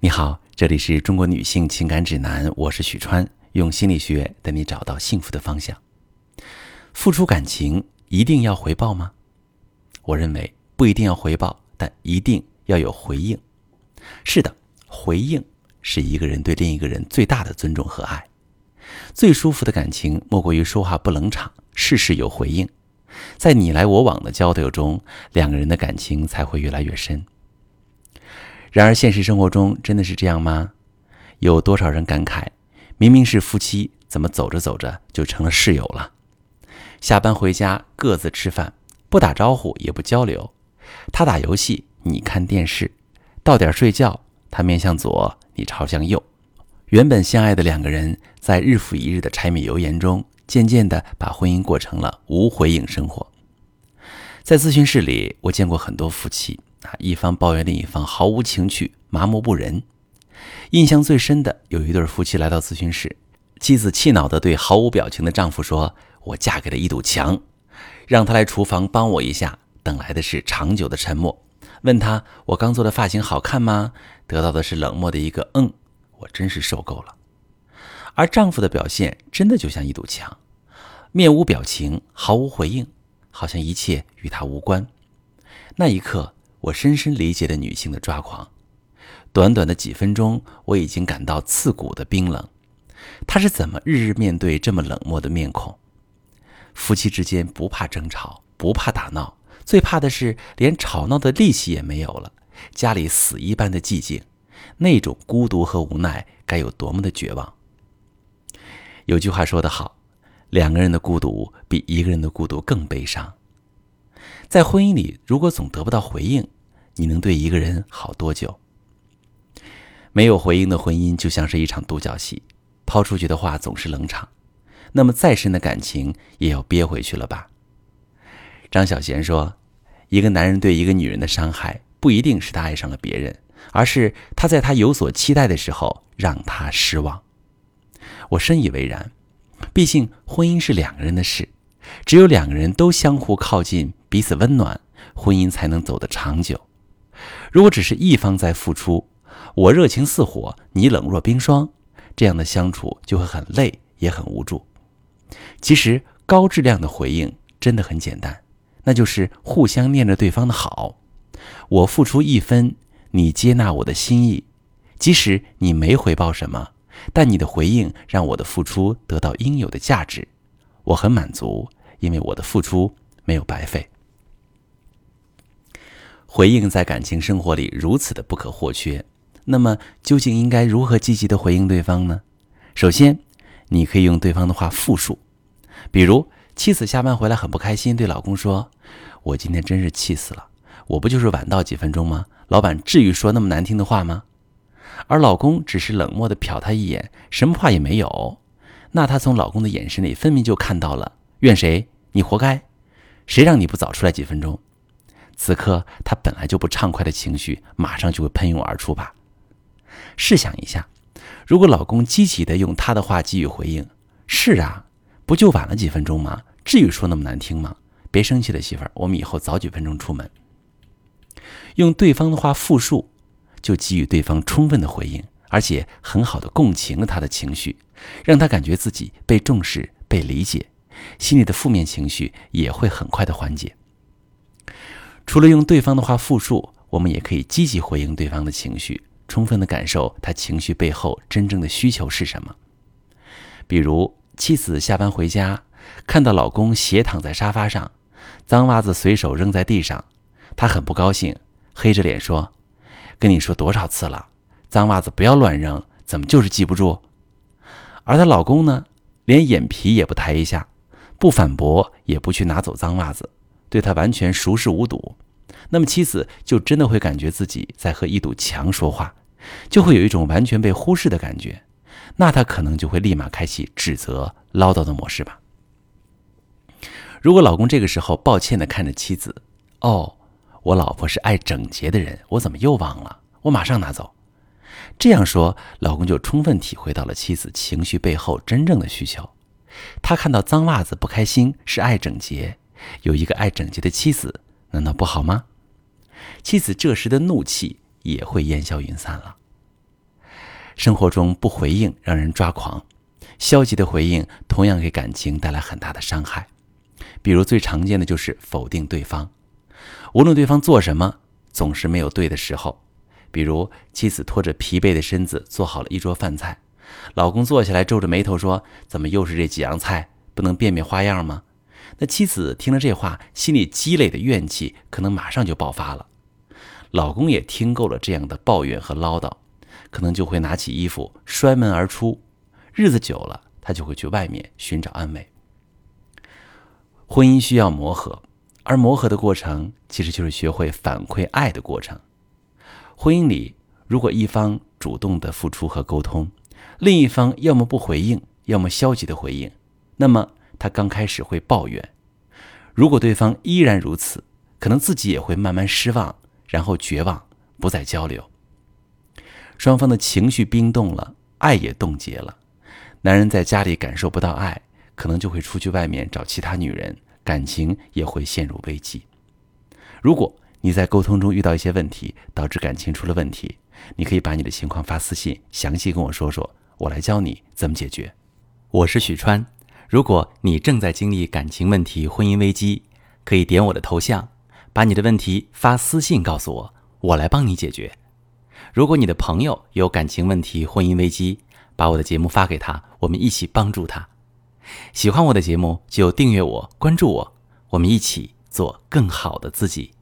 你好，这里是中国女性情感指南，我是许川，用心理学带你找到幸福的方向。付出感情一定要回报吗？我认为不一定要回报，但一定要有回应。是的，回应是一个人对另一个人最大的尊重和爱。最舒服的感情莫过于说话不冷场，事事有回应。在你来我往的交流中，两个人的感情才会越来越深。然而，现实生活中真的是这样吗？有多少人感慨，明明是夫妻，怎么走着走着就成了室友了？下班回家各自吃饭，不打招呼也不交流。他打游戏，你看电视；到点睡觉，他面向左，你朝向右。原本相爱的两个人，在日复一日的柴米油盐中。渐渐地把婚姻过成了无回应生活。在咨询室里，我见过很多夫妻啊，一方抱怨另一方毫无情趣、麻木不仁。印象最深的有一对夫妻来到咨询室，妻子气恼地对毫无表情的丈夫说：“我嫁给了一堵墙，让他来厨房帮我一下。”等来的是长久的沉默。问他：“我刚做的发型好看吗？”得到的是冷漠的一个“嗯”。我真是受够了。而丈夫的表现真的就像一堵墙，面无表情，毫无回应，好像一切与他无关。那一刻，我深深理解了女性的抓狂。短短的几分钟，我已经感到刺骨的冰冷。她是怎么日日面对这么冷漠的面孔？夫妻之间不怕争吵，不怕打闹，最怕的是连吵闹的力气也没有了，家里死一般的寂静，那种孤独和无奈，该有多么的绝望！有句话说得好，两个人的孤独比一个人的孤独更悲伤。在婚姻里，如果总得不到回应，你能对一个人好多久？没有回应的婚姻就像是一场独角戏，抛出去的话总是冷场，那么再深的感情也要憋回去了吧？张小娴说：“一个男人对一个女人的伤害，不一定是他爱上了别人，而是他在他有所期待的时候让他失望。”我深以为然，毕竟婚姻是两个人的事，只有两个人都相互靠近，彼此温暖，婚姻才能走得长久。如果只是一方在付出，我热情似火，你冷若冰霜，这样的相处就会很累，也很无助。其实高质量的回应真的很简单，那就是互相念着对方的好。我付出一分，你接纳我的心意，即使你没回报什么。但你的回应让我的付出得到应有的价值，我很满足，因为我的付出没有白费。回应在感情生活里如此的不可或缺，那么究竟应该如何积极的回应对方呢？首先，你可以用对方的话复述，比如妻子下班回来很不开心，对老公说：“我今天真是气死了，我不就是晚到几分钟吗？老板至于说那么难听的话吗？”而老公只是冷漠的瞟她一眼，什么话也没有。那她从老公的眼神里分明就看到了怨谁？你活该！谁让你不早出来几分钟？此刻他本来就不畅快的情绪马上就会喷涌而出吧？试想一下，如果老公积极的用他的话给予回应：“是啊，不就晚了几分钟吗？至于说那么难听吗？别生气了，媳妇儿，我们以后早几分钟出门。”用对方的话复述。就给予对方充分的回应，而且很好的共情了他的情绪，让他感觉自己被重视、被理解，心里的负面情绪也会很快的缓解。除了用对方的话复述，我们也可以积极回应对方的情绪，充分的感受他情绪背后真正的需求是什么。比如，妻子下班回家，看到老公斜躺在沙发上，脏袜子随手扔在地上，她很不高兴，黑着脸说。跟你说多少次了，脏袜子不要乱扔，怎么就是记不住？而她老公呢，连眼皮也不抬一下，不反驳，也不去拿走脏袜子，对他完全熟视无睹。那么妻子就真的会感觉自己在和一堵墙说话，就会有一种完全被忽视的感觉。那他可能就会立马开启指责、唠叨的模式吧。如果老公这个时候抱歉地看着妻子，哦。我老婆是爱整洁的人，我怎么又忘了？我马上拿走。这样说，老公就充分体会到了妻子情绪背后真正的需求。他看到脏袜子不开心，是爱整洁。有一个爱整洁的妻子，难道不好吗？妻子这时的怒气也会烟消云散了。生活中不回应让人抓狂，消极的回应同样给感情带来很大的伤害。比如最常见的就是否定对方，无论对方做什么，总是没有对的时候。比如妻子拖着疲惫的身子做好了一桌饭菜，老公坐下来皱着眉头说：“怎么又是这几样菜？不能变变花样吗？”那妻子听了这话，心里积累的怨气可能马上就爆发了。老公也听够了这样的抱怨和唠叨，可能就会拿起衣服摔门而出。日子久了，他就会去外面寻找安慰。婚姻需要磨合，而磨合的过程其实就是学会反馈爱的过程。婚姻里，如果一方主动的付出和沟通，另一方要么不回应，要么消极的回应，那么他刚开始会抱怨。如果对方依然如此，可能自己也会慢慢失望。然后绝望，不再交流，双方的情绪冰冻了，爱也冻结了。男人在家里感受不到爱，可能就会出去外面找其他女人，感情也会陷入危机。如果你在沟通中遇到一些问题，导致感情出了问题，你可以把你的情况发私信，详细跟我说说，我来教你怎么解决。我是许川，如果你正在经历感情问题、婚姻危机，可以点我的头像。把你的问题发私信告诉我，我来帮你解决。如果你的朋友有感情问题、婚姻危机，把我的节目发给他，我们一起帮助他。喜欢我的节目就订阅我、关注我，我们一起做更好的自己。